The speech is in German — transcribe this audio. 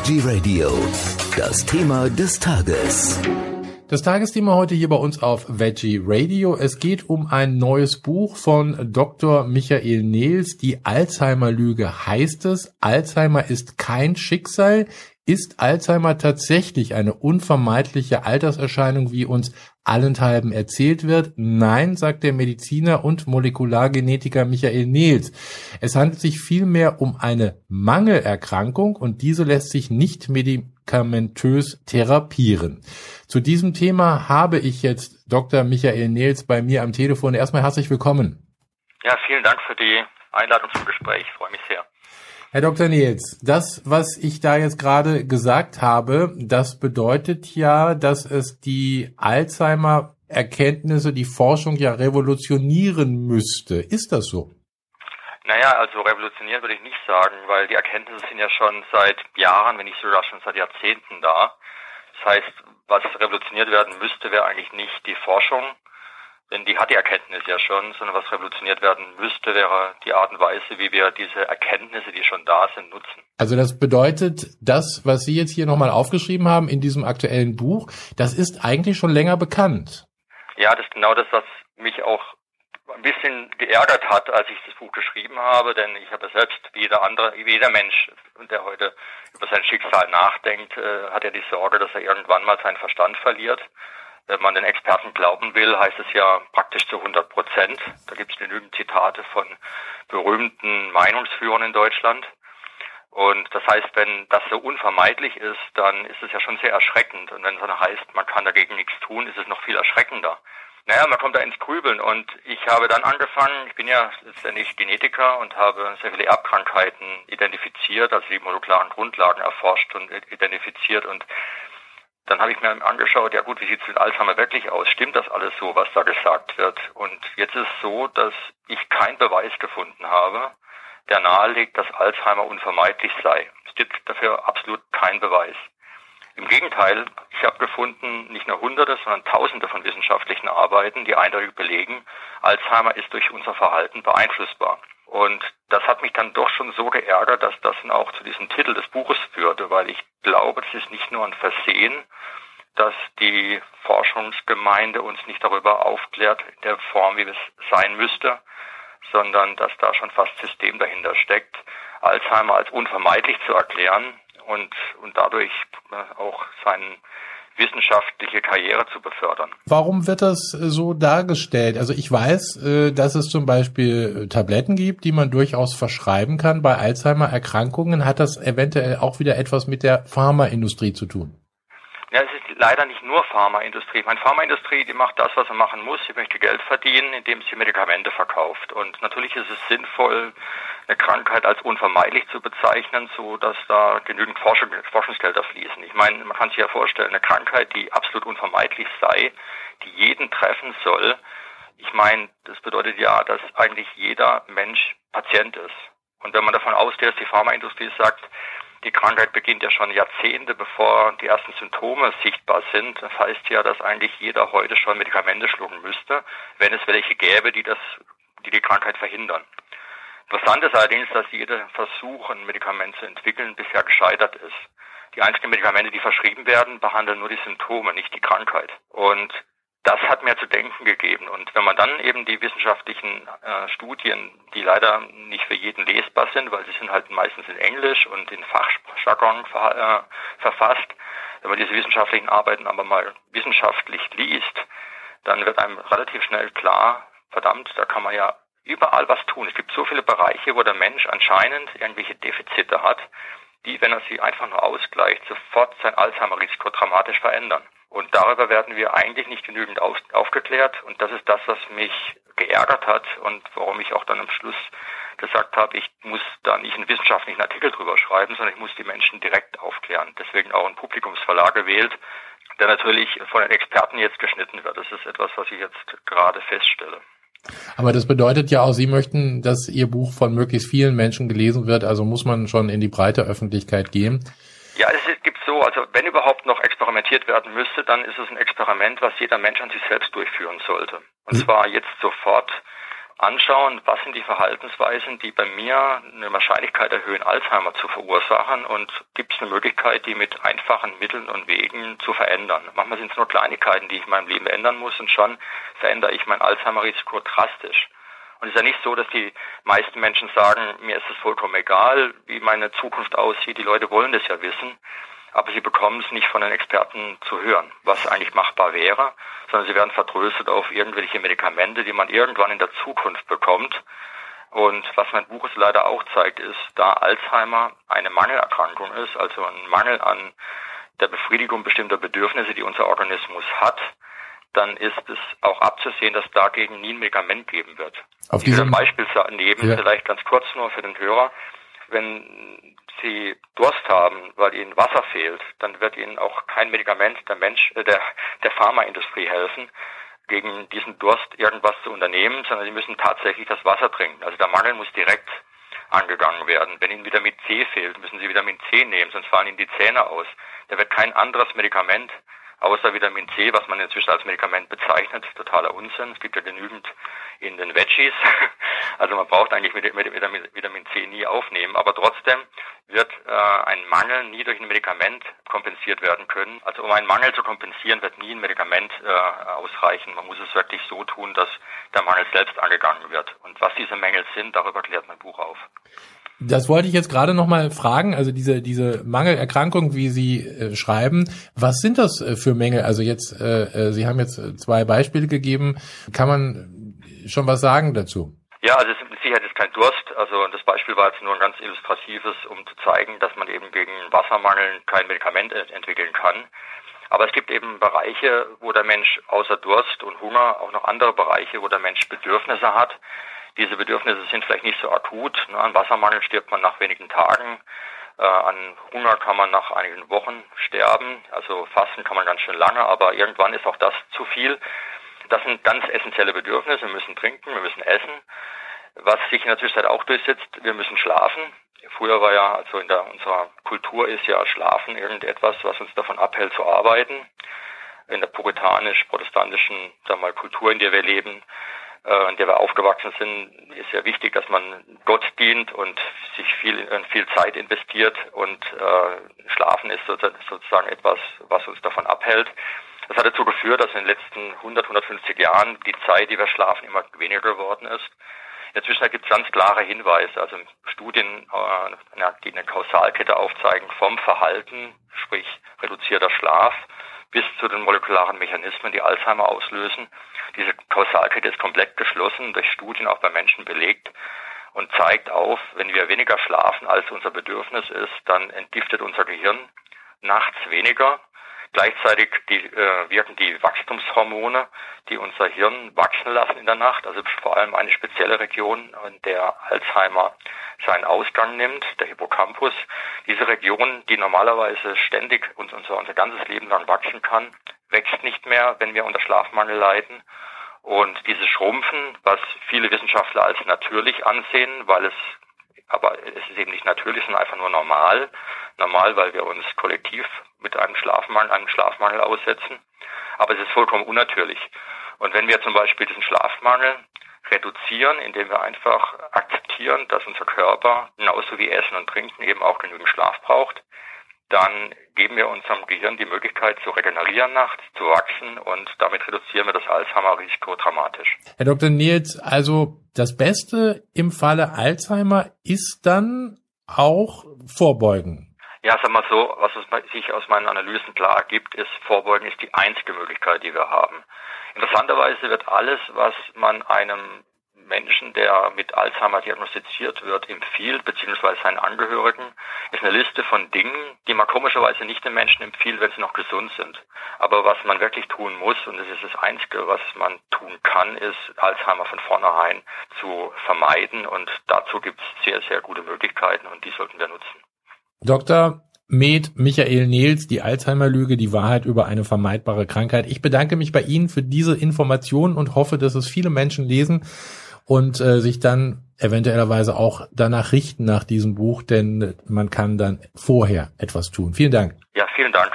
Veggie Radio. Das Thema des Tages. Das Tagesthema heute hier bei uns auf Veggie Radio. Es geht um ein neues Buch von Dr. Michael Nehls. Die Alzheimer-Lüge heißt es. Alzheimer ist kein Schicksal. Ist Alzheimer tatsächlich eine unvermeidliche Alterserscheinung, wie uns allenthalben erzählt wird? Nein, sagt der Mediziner und Molekulargenetiker Michael Nehls. Es handelt sich vielmehr um eine Mangelerkrankung und diese lässt sich nicht medikamentös therapieren. Zu diesem Thema habe ich jetzt Dr. Michael Nehls bei mir am Telefon. Erstmal herzlich willkommen. Ja, vielen Dank für die Einladung zum Gespräch. Ich freue mich sehr. Herr Dr. Nils, das, was ich da jetzt gerade gesagt habe, das bedeutet ja, dass es die Alzheimer-Erkenntnisse, die Forschung ja revolutionieren müsste. Ist das so? Naja, also revolutionieren würde ich nicht sagen, weil die Erkenntnisse sind ja schon seit Jahren, wenn nicht sogar schon seit Jahrzehnten da. Das heißt, was revolutioniert werden müsste, wäre eigentlich nicht die Forschung, denn die hat die Erkenntnis ja schon, sondern was revolutioniert werden müsste, wäre die Art und Weise, wie wir diese Erkenntnisse, die schon da sind, nutzen. Also das bedeutet, das, was Sie jetzt hier nochmal aufgeschrieben haben in diesem aktuellen Buch, das ist eigentlich schon länger bekannt. Ja, das ist genau das, was mich auch ein bisschen geärgert hat, als ich das Buch geschrieben habe, denn ich habe selbst wie jeder andere, wie jeder Mensch, der heute über sein Schicksal nachdenkt, äh, hat ja die Sorge, dass er irgendwann mal seinen Verstand verliert. Wenn man den Experten glauben will, heißt es ja praktisch zu 100 Prozent. Da gibt es genügend Zitate von berühmten Meinungsführern in Deutschland. Und das heißt, wenn das so unvermeidlich ist, dann ist es ja schon sehr erschreckend. Und wenn es dann heißt, man kann dagegen nichts tun, ist es noch viel erschreckender. Naja, man kommt da ins Grübeln und ich habe dann angefangen, ich bin ja letztendlich Genetiker und habe sehr viele Erbkrankheiten identifiziert, also die molekularen Grundlagen erforscht und identifiziert und dann habe ich mir angeschaut, ja gut, wie sieht es mit Alzheimer wirklich aus? Stimmt das alles so, was da gesagt wird? Und jetzt ist es so, dass ich keinen Beweis gefunden habe, der nahelegt, dass Alzheimer unvermeidlich sei. Es gibt dafür absolut keinen Beweis. Im Gegenteil, ich habe gefunden, nicht nur Hunderte, sondern Tausende von wissenschaftlichen Arbeiten, die eindeutig belegen, Alzheimer ist durch unser Verhalten beeinflussbar. Und das hat mich dann doch schon so geärgert, dass das dann auch zu diesem Titel des Buches führte, weil ich glaube, es ist nicht nur ein Versehen, dass die Forschungsgemeinde uns nicht darüber aufklärt in der Form, wie es sein müsste, sondern dass da schon fast System dahinter steckt, Alzheimer als unvermeidlich zu erklären und, und dadurch äh, auch seinen wissenschaftliche Karriere zu befördern. Warum wird das äh, so dargestellt? Also ich weiß, äh, dass es zum Beispiel Tabletten gibt, die man durchaus verschreiben kann. Bei Alzheimer-Erkrankungen hat das eventuell auch wieder etwas mit der Pharmaindustrie zu tun. Ja, es ist leider nicht nur Pharmaindustrie. Meine Pharmaindustrie, die macht das, was sie machen muss. Sie möchte Geld verdienen, indem sie Medikamente verkauft. Und natürlich ist es sinnvoll, Krankheit als unvermeidlich zu bezeichnen, so dass da genügend Forschung, Forschungsgelder fließen. Ich meine, man kann sich ja vorstellen, eine Krankheit, die absolut unvermeidlich sei, die jeden treffen soll. Ich meine, das bedeutet ja, dass eigentlich jeder Mensch Patient ist. Und wenn man davon ausgeht, dass die Pharmaindustrie sagt, die Krankheit beginnt ja schon Jahrzehnte, bevor die ersten Symptome sichtbar sind. Das heißt ja, dass eigentlich jeder heute schon Medikamente schlucken müsste, wenn es welche gäbe, die das, die die Krankheit verhindern. Interessant ist allerdings, dass jeder Versuch, ein Medikament zu entwickeln, bisher gescheitert ist. Die einzigen Medikamente, die verschrieben werden, behandeln nur die Symptome, nicht die Krankheit. Und das hat mir zu denken gegeben. Und wenn man dann eben die wissenschaftlichen äh, Studien, die leider nicht für jeden lesbar sind, weil sie sind halt meistens in Englisch und in Fachjargon ver, äh, verfasst, wenn man diese wissenschaftlichen Arbeiten aber mal wissenschaftlich liest, dann wird einem relativ schnell klar, verdammt, da kann man ja überall was tun. Es gibt so viele Bereiche, wo der Mensch anscheinend irgendwelche Defizite hat, die, wenn er sie einfach nur ausgleicht, sofort sein Alzheimer-Risiko dramatisch verändern. Und darüber werden wir eigentlich nicht genügend auf, aufgeklärt. Und das ist das, was mich geärgert hat und warum ich auch dann am Schluss gesagt habe, ich muss da nicht einen wissenschaftlichen Artikel drüber schreiben, sondern ich muss die Menschen direkt aufklären. Deswegen auch einen Publikumsverlag gewählt, der natürlich von den Experten jetzt geschnitten wird. Das ist etwas, was ich jetzt gerade feststelle. Aber das bedeutet ja auch, Sie möchten, dass Ihr Buch von möglichst vielen Menschen gelesen wird, also muss man schon in die breite Öffentlichkeit gehen. Ja, es gibt so, also wenn überhaupt noch experimentiert werden müsste, dann ist es ein Experiment, was jeder Mensch an sich selbst durchführen sollte. Und hm. zwar jetzt sofort anschauen, was sind die Verhaltensweisen, die bei mir eine Wahrscheinlichkeit erhöhen, Alzheimer zu verursachen und gibt es eine Möglichkeit, die mit einfachen Mitteln und Wegen zu verändern. Manchmal sind es nur Kleinigkeiten, die ich in meinem Leben ändern muss und schon verändere ich mein Alzheimer-Risiko drastisch. Und es ist ja nicht so, dass die meisten Menschen sagen, mir ist es vollkommen egal, wie meine Zukunft aussieht. Die Leute wollen das ja wissen aber sie bekommen es nicht von den Experten zu hören, was eigentlich machbar wäre, sondern sie werden vertröstet auf irgendwelche Medikamente, die man irgendwann in der Zukunft bekommt. Und was mein Buch es leider auch zeigt, ist, da Alzheimer eine Mangelerkrankung ist, also ein Mangel an der Befriedigung bestimmter Bedürfnisse, die unser Organismus hat, dann ist es auch abzusehen, dass dagegen nie ein Medikament geben wird. Auf diesem Beispiel neben, ja. vielleicht ganz kurz nur für den Hörer, wenn Sie Durst haben, weil Ihnen Wasser fehlt, dann wird Ihnen auch kein Medikament der Mensch, äh, der, der Pharmaindustrie helfen, gegen diesen Durst irgendwas zu unternehmen, sondern Sie müssen tatsächlich das Wasser trinken. Also der Mangel muss direkt angegangen werden. Wenn Ihnen Vitamin C fehlt, müssen Sie Vitamin C nehmen, sonst fallen Ihnen die Zähne aus. Da wird kein anderes Medikament außer Vitamin C, was man inzwischen als Medikament bezeichnet, totaler Unsinn. Es gibt ja genügend in den Veggies. Also man braucht eigentlich Vitamin C nie aufnehmen, aber trotzdem wird äh, ein Mangel nie durch ein Medikament kompensiert werden können. Also um einen Mangel zu kompensieren, wird nie ein Medikament äh, ausreichen. Man muss es wirklich so tun, dass der Mangel selbst angegangen wird. Und was diese Mängel sind, darüber klärt mein Buch auf. Das wollte ich jetzt gerade noch mal fragen, also diese diese Mangelerkrankung, wie Sie äh, schreiben, was sind das äh, für Mängel? Also jetzt äh, äh, Sie haben jetzt zwei Beispiele gegeben, kann man schon was sagen dazu? Ja, also es ist mit Sicherheit kein Durst. Also das Beispiel war jetzt nur ein ganz illustratives, um zu zeigen, dass man eben gegen Wassermangel kein Medikament entwickeln kann. Aber es gibt eben Bereiche, wo der Mensch außer Durst und Hunger auch noch andere Bereiche, wo der Mensch Bedürfnisse hat, diese Bedürfnisse sind vielleicht nicht so akut. Ne? An Wassermangel stirbt man nach wenigen Tagen. Äh, an Hunger kann man nach einigen Wochen sterben. Also fasten kann man ganz schön lange, aber irgendwann ist auch das zu viel. Das sind ganz essentielle Bedürfnisse. Wir müssen trinken, wir müssen essen. Was sich in der Zwischenzeit auch durchsetzt, wir müssen schlafen. Früher war ja, also in der, unserer Kultur ist ja Schlafen irgendetwas, was uns davon abhält zu arbeiten. In der puritanisch-protestantischen, mal, Kultur, in der wir leben, äh, in der wir aufgewachsen sind, ist ja wichtig, dass man Gott dient und sich viel, äh, viel Zeit investiert und äh, Schlafen ist sozusagen etwas, was uns davon abhält. Das hat dazu geführt, dass in den letzten 100, 150 Jahren die Zeit, die wir schlafen, immer weniger geworden ist. In der Zwischenzeit gibt es ganz klare Hinweise, also Studien, äh, die eine Kausalkette aufzeigen vom Verhalten, sprich reduzierter Schlaf, bis zu den molekularen Mechanismen, die Alzheimer auslösen. Diese Kausalkette ist komplett geschlossen, durch Studien auch bei Menschen belegt und zeigt auf, wenn wir weniger schlafen, als unser Bedürfnis ist, dann entgiftet unser Gehirn nachts weniger Gleichzeitig die, äh, wirken die Wachstumshormone, die unser Hirn wachsen lassen in der Nacht, also vor allem eine spezielle Region, in der Alzheimer seinen Ausgang nimmt, der Hippocampus. Diese Region, die normalerweise ständig und unser, unser ganzes Leben lang wachsen kann, wächst nicht mehr, wenn wir unter Schlafmangel leiden. Und dieses Schrumpfen, was viele Wissenschaftler als natürlich ansehen, weil es aber es ist eben nicht natürlich, sondern einfach nur normal. Normal, weil wir uns kollektiv mit einem Schlafmangel, einem Schlafmangel aussetzen. Aber es ist vollkommen unnatürlich. Und wenn wir zum Beispiel diesen Schlafmangel reduzieren, indem wir einfach akzeptieren, dass unser Körper genauso wie Essen und Trinken eben auch genügend Schlaf braucht, dann geben wir unserem Gehirn die Möglichkeit zu regenerieren nachts, zu wachsen und damit reduzieren wir das Alzheimer-Risiko dramatisch. Herr Dr. Nils, also das Beste im Falle Alzheimer ist dann auch Vorbeugen. Ja, sag mal so, was sich aus meinen Analysen klar ergibt, ist, Vorbeugen ist die einzige Möglichkeit, die wir haben. Interessanterweise wird alles, was man einem Menschen, der mit Alzheimer diagnostiziert wird, empfiehlt, beziehungsweise seinen Angehörigen, ist eine Liste von Dingen, die man komischerweise nicht den Menschen empfiehlt, wenn sie noch gesund sind. Aber was man wirklich tun muss, und das ist das Einzige, was man tun kann, ist, Alzheimer von vornherein zu vermeiden. Und dazu gibt es sehr, sehr gute Möglichkeiten und die sollten wir nutzen. Dr. Med Michael Nils, die Alzheimer-Lüge, die Wahrheit über eine vermeidbare Krankheit. Ich bedanke mich bei Ihnen für diese Informationen und hoffe, dass es viele Menschen lesen und äh, sich dann eventuellerweise auch danach richten nach diesem Buch, denn man kann dann vorher etwas tun. Vielen Dank. Ja, vielen Dank.